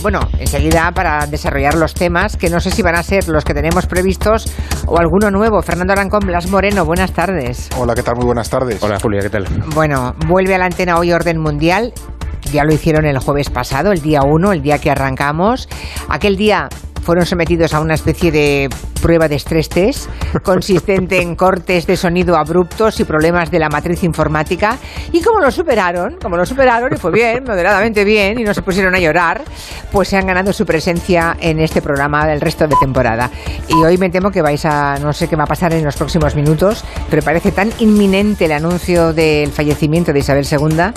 Bueno, enseguida para desarrollar los temas que no sé si van a ser los que tenemos previstos o alguno nuevo. Fernando Arancón, Blas Moreno, buenas tardes. Hola, ¿qué tal? Muy buenas tardes. Hola, Julia, ¿qué tal? Bueno, vuelve a la antena hoy Orden Mundial. Ya lo hicieron el jueves pasado, el día 1, el día que arrancamos. Aquel día fueron sometidos a una especie de prueba de estrés test consistente en cortes de sonido abruptos y problemas de la matriz informática. Y como lo superaron, como lo superaron y fue bien, moderadamente bien, y no se pusieron a llorar, pues se han ganado su presencia en este programa del resto de temporada. Y hoy me temo que vais a, no sé qué va a pasar en los próximos minutos, pero parece tan inminente el anuncio del fallecimiento de Isabel II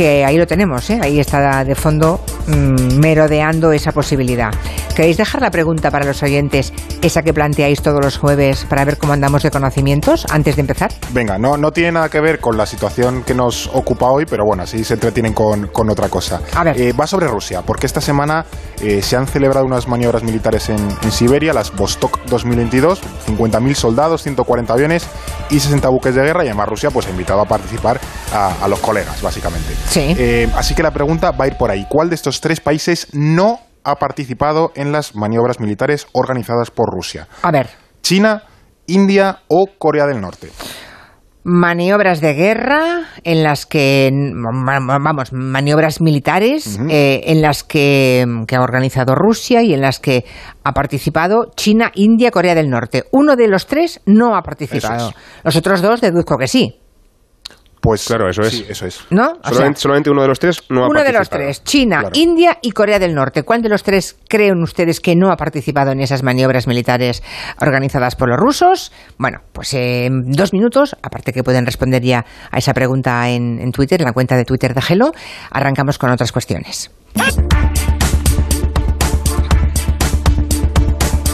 que ahí lo tenemos, ¿eh? ahí está de fondo mmm, merodeando esa posibilidad. ¿Queréis dejar la pregunta para los oyentes, esa que planteáis todos los jueves para ver cómo andamos de conocimientos antes de empezar? Venga, no, no tiene nada que ver con la situación que nos ocupa hoy, pero bueno, así se entretienen con, con otra cosa. A ver. Eh, va sobre Rusia, porque esta semana eh, se han celebrado unas maniobras militares en, en Siberia, las Vostok 2022, 50.000 soldados, 140 aviones y 60 buques de guerra, y además Rusia pues ha invitado a participar a, a los colegas, básicamente. Sí. Eh, así que la pregunta va a ir por ahí. ¿Cuál de estos tres países no ha participado en las maniobras militares organizadas por Rusia? A ver. ¿China, India o Corea del Norte? Maniobras de guerra en las que, vamos, maniobras militares eh, en las que, que ha organizado Rusia y en las que ha participado China, India, Corea del Norte. Uno de los tres no ha participado. Los otros dos deduzco que sí, Pues Claro, eso es. Sí, eso es. ¿no? Sea, Solamente, uno de los tres no ha uno de los participado. tres, China, Claro. India y Corea del Norte. ¿Cuál de los tres creen ustedes que no ha participado en esas maniobras militares organizadas por los rusos? Bueno, pues en dos minutos, aparte que pueden responder ya a esa pregunta en, en Twitter, en la cuenta de Twitter de Gelo, arrancamos con otras cuestiones.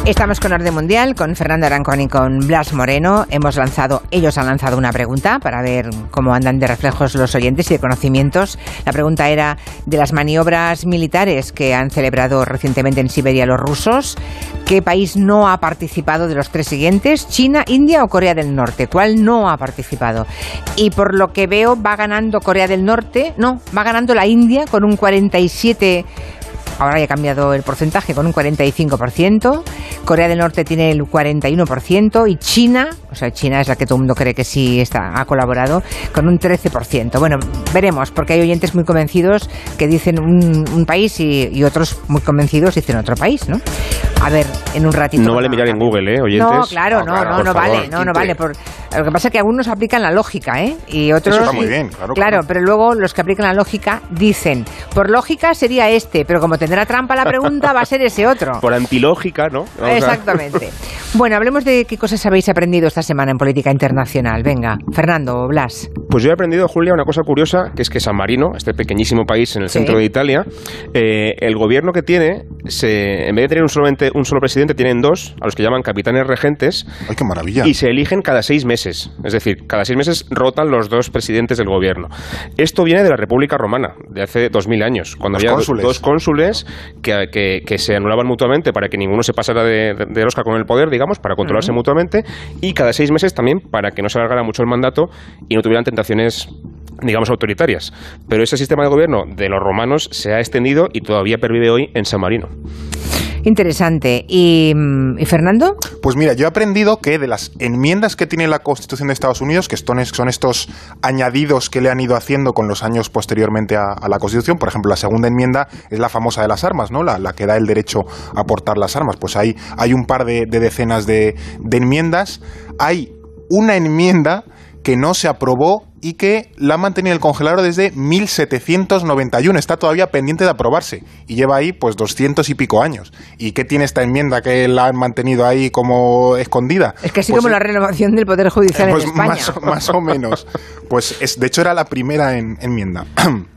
Estamos con Orden Mundial, con Fernando Arancón y con Blas Moreno. Hemos lanzado, ellos han lanzado una pregunta para ver cómo andan de reflejos los oyentes y de conocimientos. La pregunta era de las maniobras militares que han celebrado recientemente en Siberia los rusos. ¿Qué país no ha participado de los tres siguientes? ¿China, India o Corea del Norte? ¿Cuál no ha participado? Y por lo que veo va ganando Corea del Norte, no, va ganando la India con un 47 ahora ya ha cambiado el porcentaje con un 45%, Corea del Norte tiene el 41% y China, o sea, China es la que todo el mundo cree que sí está, ha colaborado, con un 13%. Bueno, veremos, porque hay oyentes muy convencidos que dicen un, un país y, y otros muy convencidos dicen otro país, ¿no? A ver, en un ratito. No vale mirar en Google, ¿eh, oyentes? No, claro, no, No, no, no vale, no, no vale. Por, lo que pasa es que algunos aplican la lógica, ¿eh? Y otros. Eso está muy bien, claro, claro. pero luego los que aplican la lógica dicen, por lógica sería este, pero como tendrá trampa la pregunta, va a ser ese otro. Por antilógica, ¿no? Vamos Exactamente. Bueno, hablemos de qué cosas habéis aprendido esta semana en política internacional. Venga, Fernando o Blas. Pues yo he aprendido, Julia, una cosa curiosa, que es que San Marino, este pequeñísimo país en el Sí. centro de Italia, eh, el gobierno que tiene, se, en vez de tener un, solamente, un solo presidente, tienen dos, a los que llaman capitanes regentes, ay, qué maravilla. y se eligen cada seis meses. Es decir, cada seis meses rotan los dos presidentes del gobierno. Esto viene de la República Romana, de hace dos mil años, cuando Los había cónsules. dos cónsules que, que- que se anulaban mutuamente para que ninguno se pasara de, de, de rosca con el poder, digamos, para controlarse mutuamente, y cada seis meses también para que no se alargara mucho el mandato y no tuvieran tentaciones digamos autoritarias. Pero ese sistema de gobierno de los romanos se ha extendido y todavía pervive hoy en San Marino. Interesante. ¿Y, mm, ¿y Fernando? Pues mira, yo he aprendido que de las enmiendas que tiene la Constitución de Estados Unidos, que son, son estos añadidos que le han ido haciendo con los años posteriormente a, a la Constitución, por ejemplo, la segunda enmienda es la famosa de las armas, ¿no? La, la que da el derecho a portar las armas. Pues hay, hay un par de, de decenas de, de enmiendas. Hay una enmienda que no se aprobó y que la han mantenido en el congelador desde 1791. Está todavía pendiente de aprobarse y lleva ahí pues 200 y pico años. ¿Y qué tiene esta enmienda que la han mantenido ahí como escondida? Es que así Pues como la renovación del Poder Judicial pues en España. Más, más o menos. Pues es, de hecho era la primera en- enmienda.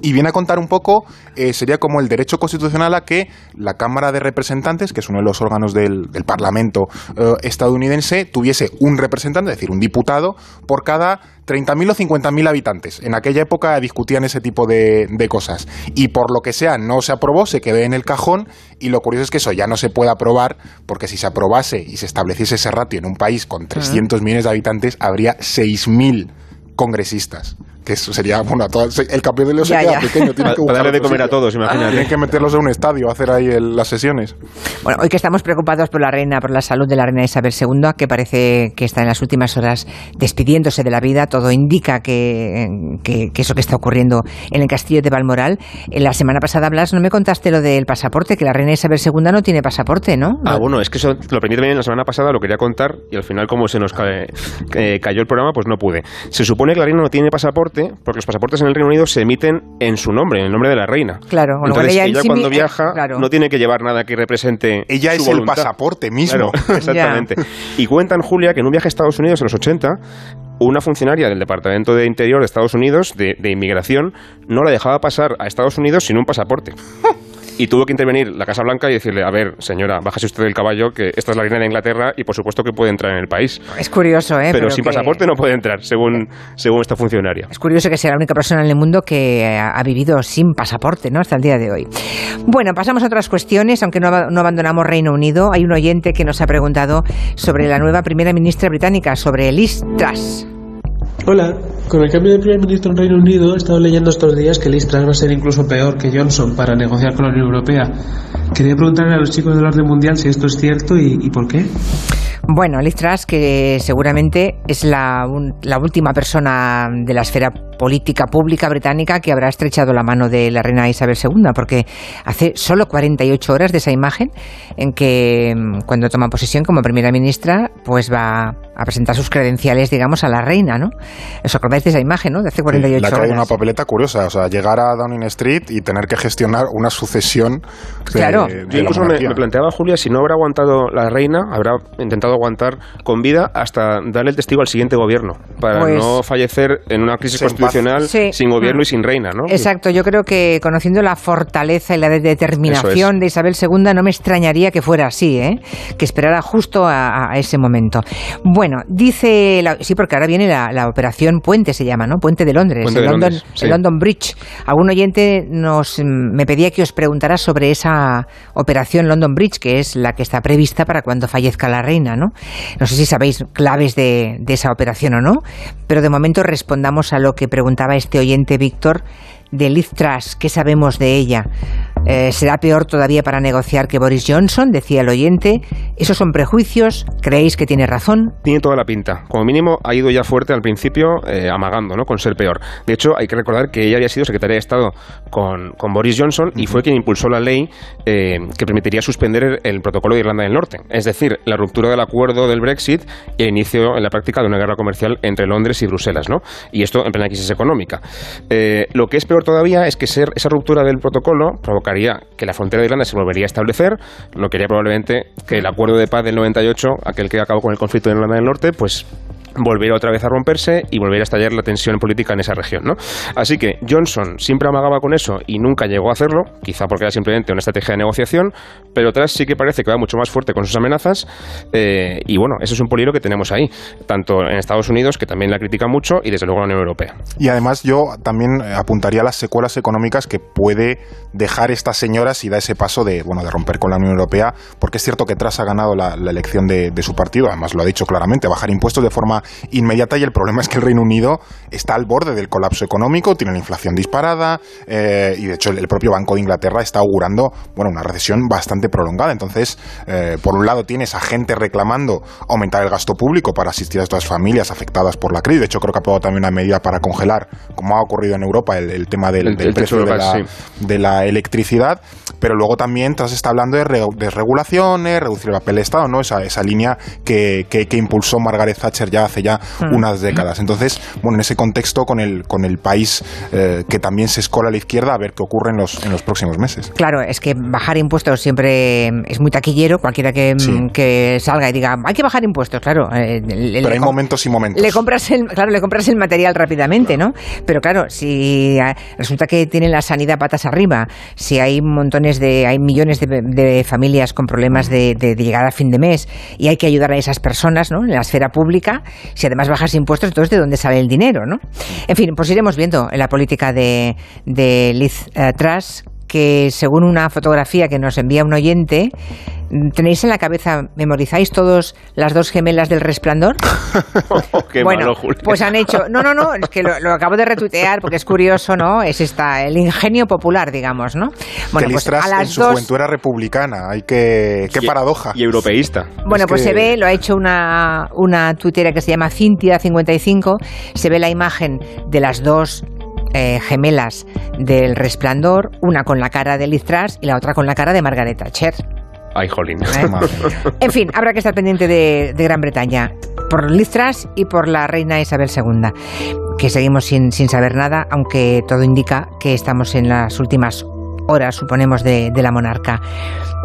Y viene a contar un poco, eh, sería como el derecho constitucional a que la Cámara de Representantes, que es uno de los órganos del, del Parlamento eh, estadounidense, tuviese un representante, es decir, un diputado, por cada 30.000 o 50.000 habitantes. En aquella época discutían ese tipo de, de cosas. Y por lo que sea, no se aprobó, se quedó en el cajón. Y lo curioso es que eso ya no se puede aprobar, porque si se aprobase y se estableciese ese ratio en un país con 300 millones de habitantes, habría 6.000 congresistas. Que eso sería, bueno, todo, el capítulo se queda pequeño. Tiene que darle de comer a todos, imagínate. Tienen que meterlos en un estadio, hacer ahí las sesiones. Bueno, hoy que estamos preocupados por la reina, por la salud de la reina Isabel II, que parece que está en las últimas horas despidiéndose de la vida, todo indica que, que, eso que está ocurriendo en el castillo de Balmoral. En la semana pasada, Blas, no me contaste lo del pasaporte, que la reina Isabel II no tiene pasaporte, ¿no? Ah, bueno, es que eso lo aprendí también la semana pasada, lo quería contar y al final, como se nos eh, cayó el programa, pues no pude. Se supone que la reina no tiene pasaporte porque los pasaportes en el Reino Unido se emiten en su nombre, en el nombre de la reina. Claro, Entonces, ella, cuando viaja no tiene que llevar nada que represente. Ella es el pasaporte mismo. exactamente. Y cuentan, Julia, que en un viaje a Estados Unidos en los 80, una funcionaria del Departamento de Interior de Estados Unidos, de, de Inmigración, no la dejaba pasar a Estados Unidos sin un pasaporte. y tuvo que intervenir la Casa Blanca y decirle, a ver, señora, bájese usted del caballo, que esta es la reina de Inglaterra y por supuesto que puede entrar en el país. Es curioso, ¿eh? Pero, sin pasaporte no puede entrar, según, según esta funcionaria. Es curioso que sea la única persona en el mundo que ha vivido sin pasaporte, ¿no? Hasta el día de hoy. Bueno, pasamos a otras cuestiones, aunque no, no abandonamos Reino Unido. Hay un oyente que nos ha preguntado sobre la nueva primera ministra británica, sobre Liz Truss. Hola, con el cambio de primer ministro en Reino Unido he estado leyendo estos días que Liz Truss va a ser incluso peor que Johnson para negociar con la Unión Europea. Quería preguntarle a los chicos del orden mundial si esto es cierto y, por qué. Bueno, Liz Truss, que seguramente es la, la, última persona de la esfera política pública británica que habrá estrechado la mano de la reina Isabel II, porque hace solo 48 horas de esa imagen en que mm, cuando toma posesión como primera ministra, pues va a presentar sus credenciales, digamos, a la reina, ¿no? ¿Os de esa imagen, no? De hace 48 sí, horas. una papeleta curiosa, o sea, llegar a Downing Street y tener que gestionar una sucesión de, claro. Yo incluso me, me, planteaba, Julia, si no habrá aguantado la reina, habrá intentado aguantar con vida hasta darle el testigo al siguiente gobierno, para pues no fallecer en una crisis constitucional sin gobierno y sin reina, ¿no? Exacto, yo creo que conociendo la fortaleza y la determinación de Isabel II, no me extrañaría que fuera así, ¿eh? que esperara justo a, ese momento. Bueno, dice, sí, porque ahora viene la, operación Puente, se llama, ¿no? Puente de Londres, el, London, el London Bridge. Algún oyente nos me pedía que os preguntara sobre esa operación London Bridge, que es la que está prevista para cuando fallezca la reina, ¿no? No sé si sabéis claves de, de esa operación o no, pero de momento respondamos a lo que preguntaba este oyente Víctor de Liz Truss, ¿qué sabemos de ella? Eh, ¿Será peor todavía para negociar que Boris Johnson? Decía el oyente. ¿Esos son prejuicios? ¿Creéis que tiene razón? Tiene toda la pinta. Como mínimo ha ido ya fuerte al principio, eh, amagando, ¿no? Con ser peor. De hecho, hay que recordar que ella había sido secretaria de Estado con, Boris Johnson y fue quien impulsó la ley eh, que permitiría suspender el, protocolo de Irlanda del Norte. Es decir, la ruptura del acuerdo del Brexit y el inicio en la práctica de una guerra comercial entre Londres y Bruselas, ¿no? Y esto en plena crisis económica. lo que es peor todavía es que ser, esa ruptura del protocolo provocaría que la frontera de Irlanda se volvería a establecer, lo que haría probablemente que el acuerdo de paz del 98, aquel que acabó con el conflicto de Irlanda del Norte, pues volviera otra vez a romperse y volviera a estallar la tensión política en esa región. ¿no? Así que Johnson siempre amagaba con eso y nunca llegó a hacerlo, quizá porque era simplemente una estrategia de negociación, pero tras sí que parece que va mucho más fuerte con sus amenazas eh, y bueno, ese es un peligro que tenemos ahí, tanto en Estados Unidos, que también la critica mucho, y desde luego en la Unión Europea. Y además yo también apuntaría a las secuelas económicas que puede dejar esta señora si da ese paso de, bueno, de romper con la Unión Europea, porque es cierto que tras ha ganado la, elección de su partido, además lo ha dicho claramente, bajar impuestos de forma inmediata y el problema es que el Reino Unido está al borde del colapso económico, tiene la inflación disparada eh, y de hecho el, propio Banco de Inglaterra está augurando bueno, una recesión bastante prolongada. Entonces, eh, por un lado tienes a gente reclamando aumentar el gasto público para asistir a estas familias afectadas por la crisis. De hecho, creo que ha aprobado también una medida para congelar, como ha ocurrido en Europa, el, tema del, precio de la, electricidad. Pero luego también tras está hablando de, regulaciones, reducir el papel de Estado, ¿no? esa, esa línea que, que, que impulsó Margaret Thatcher ya hace ya hmm. unas décadas. Entonces, bueno, en ese contexto, con el, con el país eh, que también se escola a la izquierda, a ver qué ocurre en los, en los próximos meses. Claro, es que bajar impuestos siempre es muy taquillero, cualquiera que, que salga y diga, hay que bajar impuestos, claro. Eh, Pero hay momentos y momentos. Le compras el, claro, le compras el material rápidamente, ¿no? Pero claro, si eh, resulta que tienen la sanidad patas arriba, si hay montones de, hay millones de, familias con problemas de, de, llegar a fin de mes y hay que ayudar a esas personas, ¿no? En la esfera pública, si además bajas impuestos, entonces ¿de dónde sale el dinero? ¿no? En fin, pues iremos viendo en la política de, de Liz uh, Truss que según una fotografía que nos envía un oyente, ¿Tenéis en la cabeza, memorizáis todos las dos gemelas del resplandor? Qué bueno, malo, Julia. pues han hecho. No, no, no, es que lo, lo acabo de retuitear porque es curioso, ¿no? Es esta, el ingenio popular, digamos, ¿no? Bueno, pues a las en su dos. juventud era republicana. Hay que. Qué Y- paradoja. Y europeísta. Bueno, Es pues que- se ve, lo ha hecho una, una tuitera que se llama Cintia55, se ve la imagen de las dos eh, gemelas del resplandor, una con la cara de Liz Truss y la otra con la cara de Margaret Thatcher. Ay, jolín. ¿eh? En fin, habrá que estar pendiente de, de Gran Bretaña por Liz Truss y por la reina Isabel II, que seguimos sin, sin saber nada, aunque todo indica que estamos en las últimas horas, suponemos, de, de la monarca.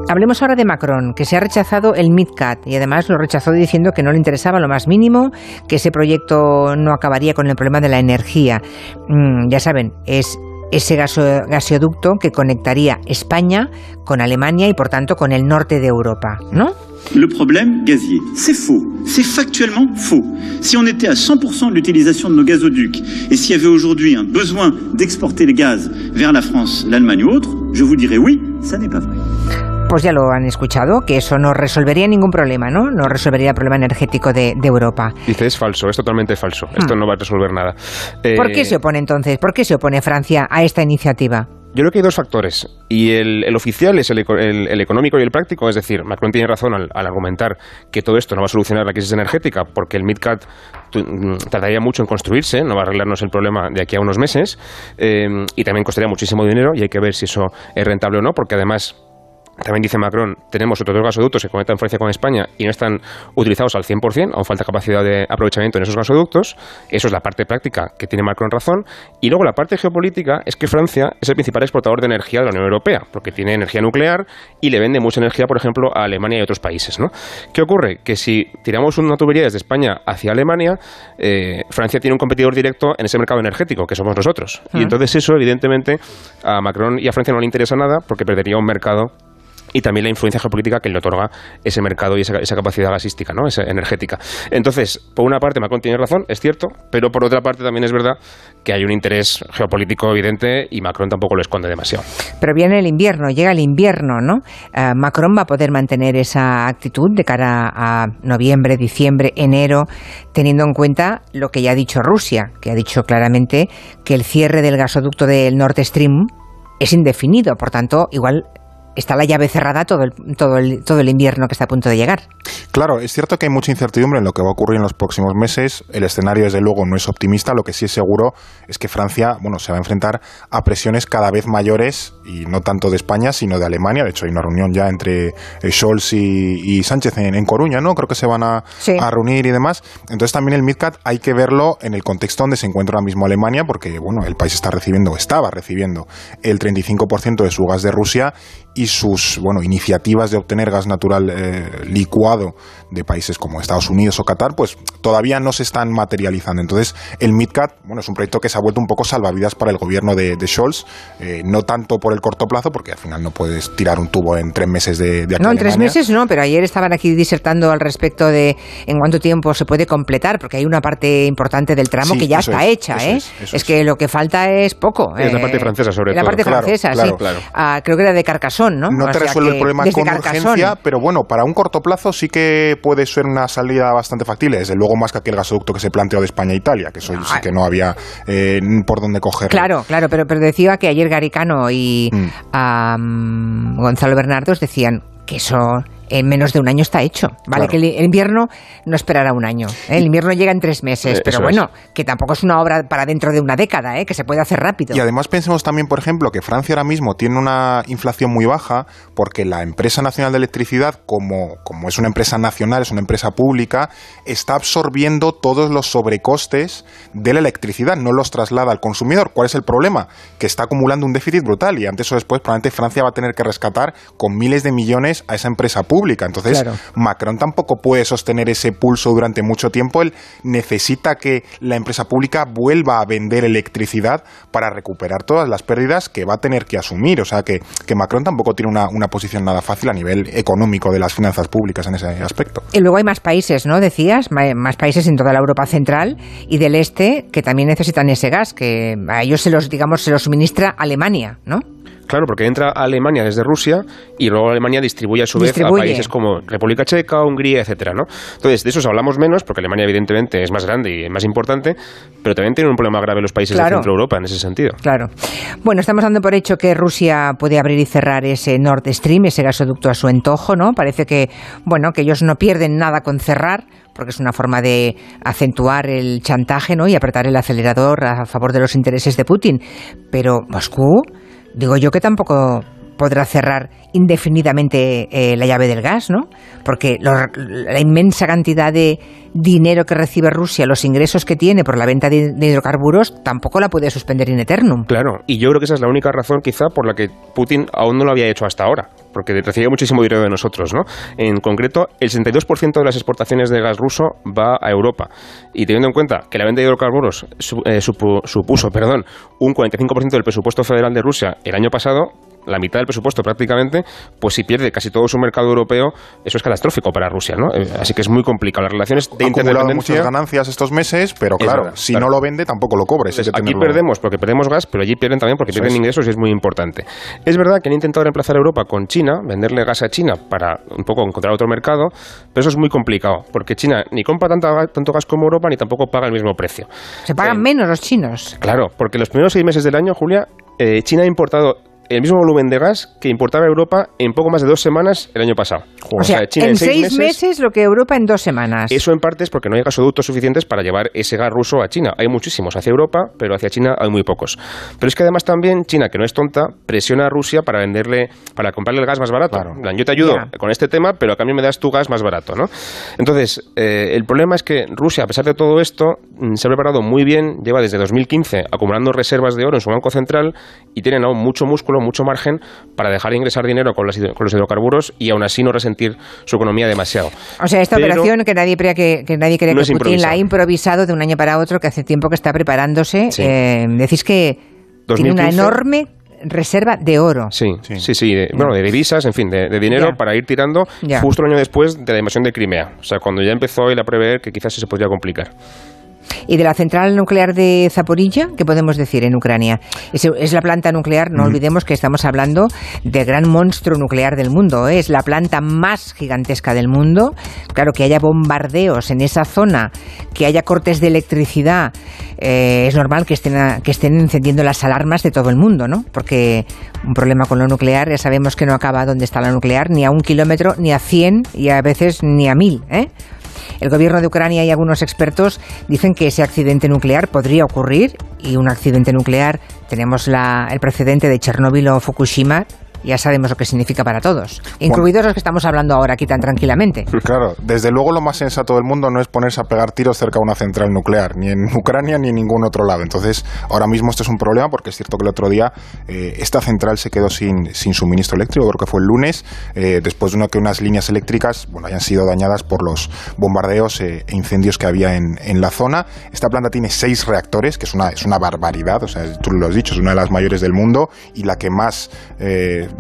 Hablemos ahora de Macron, que se ha rechazado el MidCat y además lo rechazó diciendo que no le interesaba lo más mínimo, que ese proyecto no acabaría con el problema de la energía. Mm, ya saben, es ese gaso- gasoducto que conectaría España con Alemania y por tanto con el norte de Europa, ¿no? Le problème gazier, c'est faux. C'est factuellement faux. Si on était à 100% de l'utilisation de nos gazoducs et s'il y avait aujourd'hui un besoin d'exporter le gaz vers la France, l'Allemagne ou autre, je vous dirais oui, ça n'est pas vrai. Pues ya lo han escuchado, que eso no resolvería ningún problema, ¿no? No resolvería el problema energético de, de Europa. Dice, es falso, es totalmente falso. Esto no va a resolver nada. Eh, Hmm. ¿Por qué se opone entonces? ¿Por qué se opone Francia a esta iniciativa? Yo creo que hay dos factores. Y el, oficial es el, el- económico y el práctico. Es decir, Macron tiene razón al, argumentar que todo esto no va a solucionar la crisis energética porque el MidCat mm, tardaría mucho en construirse, no va a arreglarnos el problema de aquí a unos meses. eh, y también costaría muchísimo dinero y hay que ver si eso es rentable o no, porque además también dice Macron, tenemos otros dos gasoductos que conectan Francia con España y no están utilizados al 100%, aún falta capacidad de aprovechamiento en esos gasoductos. Eso es la parte práctica que tiene Macron razón. Y luego la parte geopolítica es que Francia es el principal exportador de energía de la Unión Europea, porque tiene energía nuclear y le vende mucha energía, por ejemplo, a Alemania y otros países. ¿no? ¿Qué ocurre? Que si tiramos una tubería desde España hacia Alemania, eh, Francia tiene un competidor directo en ese mercado energético, que somos nosotros. Y entonces eso, evidentemente, a Macron y a Francia no le interesa nada porque perdería un mercado y también la influencia geopolítica que le otorga ese mercado y esa, capacidad gasística, ¿no? esa energética. Entonces, por una parte, Macron tiene razón, es cierto, pero por otra parte también es verdad que hay un interés geopolítico evidente y Macron tampoco lo esconde demasiado. Pero viene el invierno, llega el invierno, ¿no? Eh, Macron va a poder mantener esa actitud de cara a noviembre, diciembre, enero, teniendo en cuenta lo que ya ha dicho Rusia, que ha dicho claramente que el cierre del gasoducto del Nord Stream es indefinido, por tanto, igual está la llave cerrada todo el, todo el, todo el invierno que está a punto de llegar. Claro, es cierto que hay mucha incertidumbre en lo que va a ocurrir en los próximos meses. El escenario, desde luego, no es optimista. Lo que sí es seguro es que Francia, bueno, se va a enfrentar a presiones cada vez mayores y no tanto de España, sino de Alemania. De hecho, hay una reunión ya entre eh, Scholz y, y Sánchez en, en Coruña, ¿no? Creo que se van a, Sí. a reunir y demás. Entonces, también el MidCat hay que verlo en el contexto donde se encuentra ahora mismo Alemania, porque, bueno, el país está recibiendo, estaba recibiendo el 35% de su gas de Rusia y sus, bueno, iniciativas de obtener gas natural eh, licuado de países como Estados Unidos o Qatar, pues todavía no se están materializando. Entonces, el MidCat, bueno, es un proyecto que se ha vuelto un poco salvavidas para el gobierno de, de Scholz, eh, no tanto por el corto plazo, porque al final no puedes tirar un tubo en tres meses de, de aquí No, a en tres meses no, pero ayer estaban aquí disertando al respecto de en cuánto tiempo se puede completar, porque hay una parte importante del tramo Sí, que ya está es, hecha, ¿eh? es, es es. que lo que falta es poco. Es la eh, parte francesa, sobre La todo. parte Claro, francesa, claro, sí. claro. Ah, creo que era de Carcassonne, ¿no? No O te resuelve el problema con Carcassonne. urgencia, pero bueno, para un corto plazo sí que puede ser una salida bastante factible. Desde luego más que aquel gasoducto que se planteó de España a Italia, que eso sí que no había eh, por dónde coger. Claro, claro, pero, pero decía que ayer Garicano y Mm. Gonzalo Bernardos decían que eso en menos de un año está hecho. Vale, Claro. que el, invierno no esperará un año. ¿eh? El invierno llega en tres meses, Eh, pero bueno, que tampoco es una obra para dentro de una década, ¿eh? que se puede hacer rápido. Y además pensemos también, por ejemplo, que Francia ahora mismo tiene una inflación muy baja porque la empresa nacional de electricidad, como, como es una empresa nacional, es una empresa pública, está absorbiendo todos los sobrecostes de la electricidad, no los traslada al consumidor. ¿Cuál es el problema? Que está acumulando un déficit brutal y antes o después probablemente Francia va a tener que rescatar con miles de millones a esa empresa pública. Entonces, Claro. Macron tampoco puede sostener ese pulso durante mucho tiempo. Él necesita que la empresa pública vuelva a vender electricidad para recuperar todas las pérdidas que va a tener que asumir. O sea que, que Macron tampoco tiene una, una posición nada fácil a nivel económico de las finanzas públicas en ese aspecto. Y luego hay más países, ¿no? Decías, más países en toda la Europa central y del este que también necesitan ese gas, que a ellos se los, digamos, se los suministra Alemania, ¿no? Claro, porque entra a Alemania desde Rusia y luego Alemania distribuye a su vez a países como República Checa, Hungría, etcétera, ¿no? Entonces, de eso hablamos menos, porque Alemania evidentemente es más grande y es más importante, pero también tiene un problema grave los países de Centro Europa en ese sentido. Claro. Bueno, estamos dando por hecho que Rusia puede abrir y cerrar ese Nord Stream, ese gasoducto a su antojo, ¿no? Parece que, bueno, que ellos no pierden nada con cerrar, porque es una forma de acentuar el chantaje, ¿no? Y apretar el acelerador a favor de los intereses de Putin. Pero Moscú, digo yo que tampoco podrá cerrar indefinidamente eh, la llave del gas, ¿no? Porque la inmensa cantidad de dinero que recibe Rusia, los ingresos que tiene por la venta de, hidrocarburos, tampoco la puede suspender in eternum. Claro, y yo creo que esa es la única razón quizá por la que Putin aún no lo había hecho hasta ahora, porque recibe muchísimo dinero de nosotros, ¿no? En concreto, el 62% de las exportaciones de gas ruso va a Europa. Y teniendo en cuenta que la venta de hidrocarburos eh, supuso perdón, un 45% del presupuesto federal de Rusia el año pasado, la mitad del presupuesto prácticamente, pues si pierde casi todo su mercado europeo, eso es catastrófico para Rusia, ¿no? Eh, así que es muy complicado. Las relaciones de interdependencia... muchas ganancias estos meses, pero claro, si no lo vende tampoco lo cobre. aquí perdemos porque perdemos gas, pero allí pierden también porque pierden ingresos y es muy importante. Es verdad que han intentado reemplazar a Europa con China, venderle gas a China para un poco encontrar otro mercado, pero eso es muy complicado, porque China ni compra tanto, tanto gas como Europa, ni tampoco paga el mismo precio. Se pagan eh, menos los chinos. Claro, porque los primeros seis meses del año, Julia, eh, China ha importado el mismo volumen de gas que importaba Europa en poco más de dos semanas el año pasado. O sea, en, seis, meses, lo que Europa en dos semanas. Eso en parte es porque no hay gasoductos suficientes para llevar ese gas ruso a China. Hay muchísimos hacia Europa, pero hacia China hay muy pocos. Pero es que además también China, que no es tonta, presiona a Rusia para venderle, para comprarle el gas más barato. yo te ayudo con este tema, pero a cambio me das tu gas más barato, ¿no? Entonces, eh, el problema es que Rusia, a pesar de todo esto, mm, se ha preparado muy bien, lleva desde 2015 acumulando reservas de oro en su banco central y tienen aún mucho músculo, mucho margen para dejar de ingresar dinero con los, hidrocarburos y aún así no resentir su economía demasiado. O sea, esta operación que nadie, que, que nadie cree que Putin la ha improvisado de un año para otro, que hace tiempo que está preparándose. Eh, decís que tiene una enorme reserva de oro. Sí, sí, sí, de, bueno, de divisas, en fin, de, dinero para ir tirando justo un año después de la invasión de Crimea. O sea, cuando ya empezó él a prever que quizás se podría complicar. ¿Y de la central nuclear de Zaporilla? ¿Qué podemos decir en Ucrania? Es, la planta nuclear, no olvidemos que estamos hablando del gran monstruo nuclear del mundo. ¿eh? Es la planta más gigantesca del mundo. Claro, que haya bombardeos en esa zona, que haya cortes de electricidad, eh, es normal que estén, que estén encendiendo las alarmas de todo el mundo, ¿no? Porque un problema con lo nuclear, ya sabemos que no acaba donde está la nuclear, ni a un kilómetro, ni a cien, y a veces ni a mil, ¿eh? El gobierno de Ucrania y algunos expertos dicen que ese accidente nuclear podría ocurrir y un accidente nuclear, tenemos el precedente de Chernóbil o Fukushima, ya sabemos lo que significa para todos, incluidos los que estamos hablando ahora aquí tan tranquilamente. Claro, desde luego lo más sensato del mundo no es ponerse a pegar tiros cerca de una central nuclear, ni en Ucrania ni en ningún otro lado. Entonces, ahora mismo esto es un problema porque es cierto que el otro día eh, esta central se quedó sin, sin, suministro eléctrico, creo que fue el lunes, eh, después de una, que unas líneas eléctricas bueno, hayan sido dañadas por los bombardeos eh, e incendios que había en, en, la zona. Esta planta tiene seis reactores, que es una, es una barbaridad, o sea, tú lo has dicho, es una de las mayores del mundo y la que más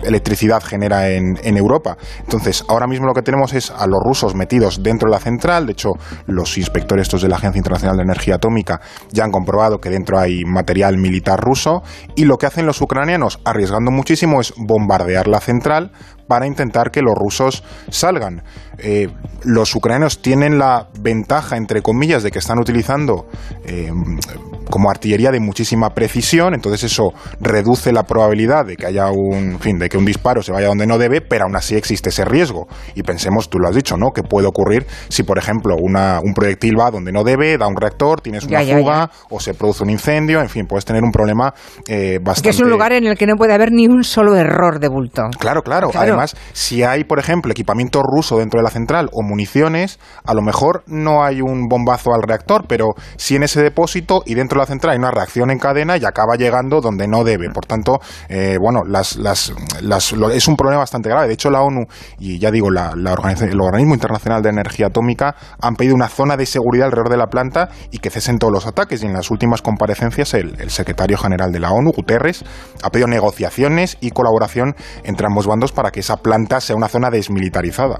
electricidad genera en, Europa. Entonces, ahora mismo lo que tenemos es a los rusos metidos dentro de la central. De hecho, los inspectores estos de la Agencia Internacional de Energía Atómica ya han comprobado que dentro hay material militar ruso. Y lo que hacen los ucranianos, arriesgando muchísimo, es bombardear la central para intentar que los rusos salgan. Eh, los ucranianos tienen la ventaja, entre comillas, de que están utilizando eh, como artillería de muchísima precisión, entonces eso reduce la probabilidad de que haya un, fin, de que un disparo se vaya donde no debe, pero aún así existe ese riesgo. Y pensemos, tú lo has dicho, ¿no? Que puede ocurrir si, por ejemplo, una, un proyectil va donde no debe, da un reactor, tienes una fuga o se produce un incendio, en fin, puedes tener un problema eh, bastante. Que es un lugar en el que no puede haber ni un solo error de bulto. Claro, claro. claro si hay, por ejemplo, equipamiento ruso dentro de la central o municiones, a lo mejor no hay un bombazo al reactor, pero si en ese depósito y dentro de la central hay una reacción en cadena y acaba llegando donde no debe. Por tanto, eh, bueno, las, las, es un problema bastante grave. De hecho, la ONU y ya digo, la, la el Organismo Internacional de Energía Atómica han pedido una zona de seguridad alrededor de la planta y que cesen todos los ataques. Y en las últimas comparecencias, el, el secretario general de la ONU, Guterres, ha pedido negociaciones y colaboración entre ambos bandos para que esa planta sea una zona desmilitarizada.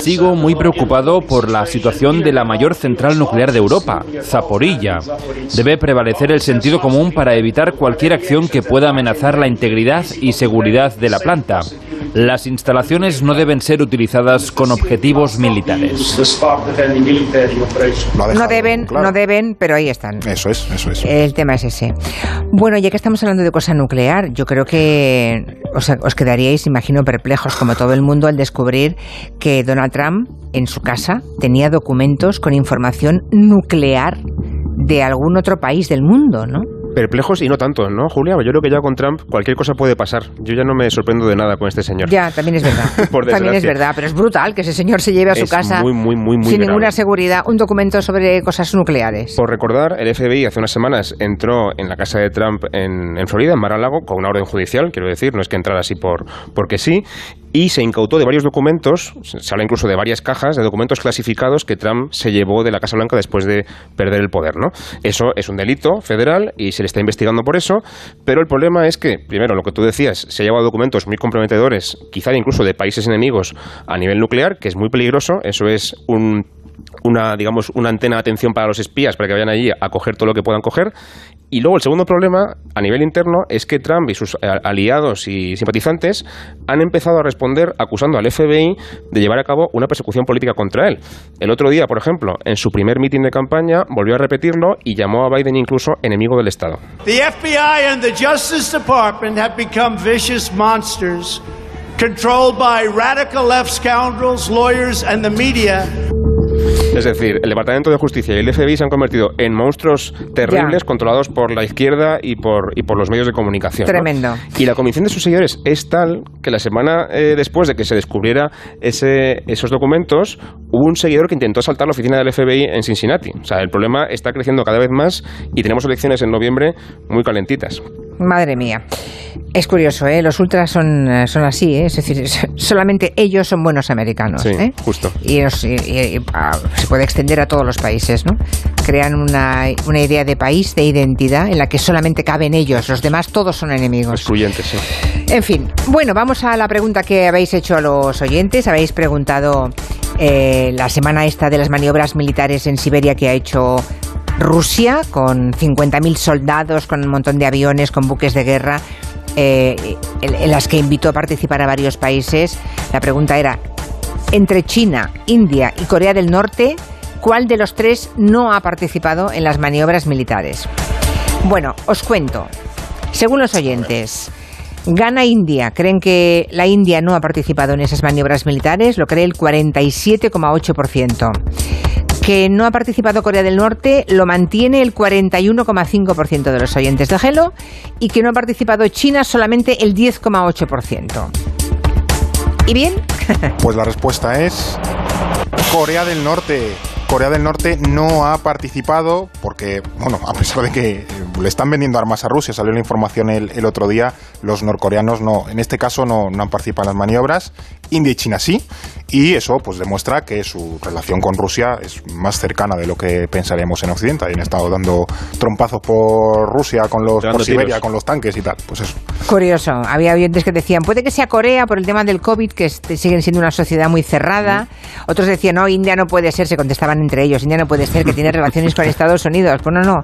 Sigo muy preocupado por la situación de la mayor central nuclear de Europa, Zaporilla. Rusia. Debe prevalecer el sentido común para evitar cualquier acción que pueda amenazar la integridad y seguridad de la planta. Las instalaciones no deben ser utilizadas con objetivos militares. No deben, no deben, pero ahí están. Eso es, eso es. El tema es ese. Bueno, ya que estamos hablando de cosa nuclear, yo creo que os, os quedaríais, imagino, perplejos como todo el mundo al descubrir que Donald Trump en su casa tenía documentos con información nuclear de algún otro país del mundo, ¿no? Perplejos y no tanto, ¿no, Julia? Yo creo que ya con Trump cualquier cosa puede pasar. Yo ya no me sorprendo de nada con este señor. Ya, también es verdad. también es verdad, pero es brutal que ese señor se lleve a su casa muy, muy, muy, sin ninguna seguridad un documento sobre cosas nucleares. Por recordar, el FBI hace unas semanas entró en la casa de Trump en, en Florida, en Mar-a-Lago, con una orden judicial, quiero decir, no es que entrara así por porque sí, y se incautó de varios documentos, se habla incluso de varias cajas de documentos clasificados que Trump se llevó de la Casa Blanca después de perder el poder, ¿no? Eso es un delito federal y se le está investigando por eso, pero el problema es que, primero, lo que tú decías, se ha llevado documentos muy comprometedores, quizá incluso de países enemigos a nivel nuclear, que es muy peligroso, eso es un una, digamos, una antena de atención para los espías para que vayan allí a coger todo lo que puedan coger. Y luego el segundo problema a nivel interno es que Trump y sus aliados y simpatizantes han empezado a responder acusando al FBI de llevar a cabo una persecución política contra él. El otro día, por ejemplo, en su primer mitin de campaña volvió a repetirlo y llamó a Biden incluso enemigo del Estado. The FBI and the Justice Department have become vicious monsters controlled by radical left scoundrels, lawyers and the media. Es decir, el Departamento de Justicia y el FBI se han convertido en monstruos terribles controlados por la izquierda y por, y por los medios de comunicación. Tremendo. Y la convicción de sus seguidores es tal que la semana eh, después de que se descubriera ese, esos documentos, hubo un seguidor que intentó saltar la oficina del FBI en Cincinnati. O sea, el problema está creciendo cada vez más y tenemos elecciones en noviembre muy calentitas. Madre mía. Es curioso, ¿eh? Los ultras son, eh, son así, ¿eh? Es decir, solamente ellos son buenos americanos. Sí, ¿eh? justo. Y, ah, se puede extender a todos los países, ¿no? Crean una, una, idea de país, de identidad, en la que solamente caben ellos. Los demás todos son enemigos. Excluyentes, sí. En fin. Bueno, vamos a la pregunta que habéis hecho a los oyentes. Habéis preguntado eh, la semana esta de las maniobras militares en Siberia que ha hecho Rusia, con 50.000 soldados, con un montón de aviones, con buques de guerra, eh, en, las que invitó a participar a varios países. La pregunta era, entre China, India y Corea del Norte, ¿cuál de los tres no ha participado en las maniobras militares? Bueno, os cuento. Según los oyentes, Gana India. Creen que la India no ha participado en esas maniobras militares. Lo cree el 47,8% que no ha participado Corea del Norte lo mantiene el 41,5% de los oyentes de Gelo y que no ha participado China solamente el 10,8%. ¿Y bien? Pues la respuesta es Corea del Norte. Corea del Norte no ha participado porque, bueno, a pesar de que le están vendiendo armas a Rusia, salió la información el, otro día, los norcoreanos no, en este caso no, no han participado en las maniobras, India y China sí, y eso pues demuestra que su relación con Rusia es más cercana de lo que pensaríamos en Occidente. Han estado dando trompazos por Rusia, con los, por Siberia, con los tanques y tal. Pues eso. Curioso. Había oyentes que decían, puede que sea Corea por el tema del COVID, que siguen siendo una sociedad muy cerrada. Otros decían, no, India no puede ser, se contestaban entre ellos, India no puede ser, que tiene relaciones con Estados Unidos. Pues no, no.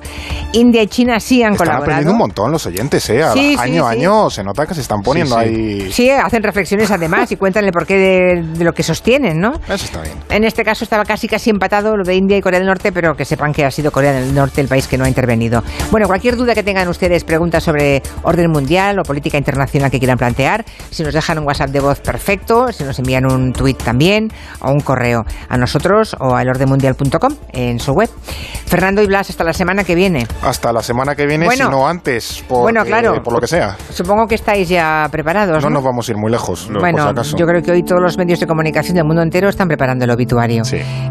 India y China sí han están colaborado. aprendiendo un montón los oyentes, ¿eh? año a año se nota que se están poniendo ahí. Sí, hacen reflexiones además y cuentan el porqué de, de lo que sostienen, ¿no? Eso está bien. En este caso estaba casi casi empatado lo de India y Corea del Norte, pero que sepan que ha sido Corea del Norte el país que no ha intervenido. Bueno, cualquier duda que tengan ustedes, preguntas sobre orden mundial o política internacional que quieran plantear, si nos dejan un WhatsApp de voz perfecto, si nos envían un tweet también o un correo a nosotros o a elordenmundial.com en su web. Fernando y Blas, hasta la semana que viene. Hasta la semana que viene, si no antes, por, bueno, claro, por lo que sea. Supongo que estáis ya preparados. No, no, nos vamos a ir muy lejos. bueno, yo creo que hoy todos los medios de comunicación del mundo entero están preparando el obituario.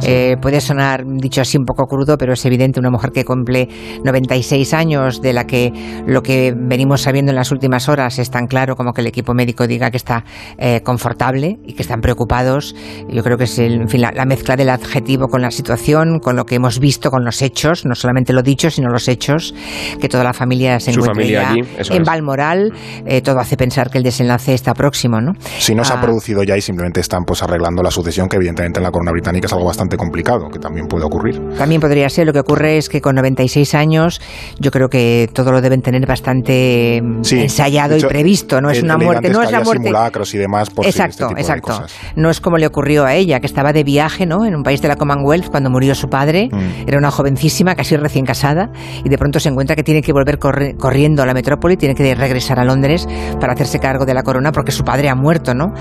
Eh, puede sonar, dicho así, un poco crudo, pero es evidente una mujer que cumple 96 años, de la que lo que venimos sabiendo en las últimas horas es tan claro como que el equipo médico diga que está eh, confortable y que están preocupados. Yo creo que es en fin, la, mezcla del adjetivo con la situación, con lo que hemos visto, con los hechos, no solamente lo dicho, sino los hechos, que toda la familia se encuentra en Balmoral. Eh, todo hace pensar que el desenlace está próximo, ¿no? Si no se ha ah. producido ya y simplemente están pues arreglando la sucesión, que evidentemente en la corona británica es algo bastante complicado, que también puede ocurrir. También podría ser. Lo que ocurre es que con 96 años yo creo que todo lo deben tener bastante mm, Sí, ensayado hecho, y previsto. No es una muerte, no es la muerte. simulacros y demás por si este Exacto, tipo de exacto. cosas. No es como le ocurrió a ella, que estaba de viaje, ¿no? En un país de la Commonwealth cuando murió su padre. Mm. Era una jovencísima, casi recién casada, y de pronto se encuentra que tiene que volver corri- corriendo a la metrópoli, tiene que regresar a Londres para hacerse cargo de la corona porque su padre ha muerto, ¿no?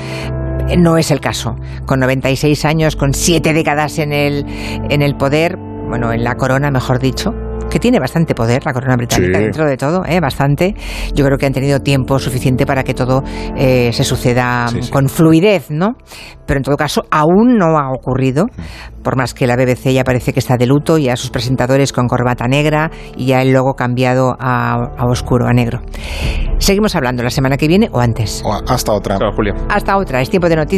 No es el caso. Con 96 años, con siete décadas en el, en el poder, bueno, en la corona, mejor dicho, que tiene bastante poder la corona británica Sí. dentro de todo, ¿eh? bastante. Yo creo que han tenido tiempo suficiente para que todo eh, se suceda Sí, sí. con fluidez, ¿no? Pero en todo caso, aún no ha ocurrido, por más que la BBC ya parece que está de luto, y a sus presentadores con corbata negra y ya el logo cambiado a, a oscuro, a negro. Seguimos hablando la semana que viene o antes. O hasta otra. Claro, Julio. Hasta otra, es tiempo de noticias.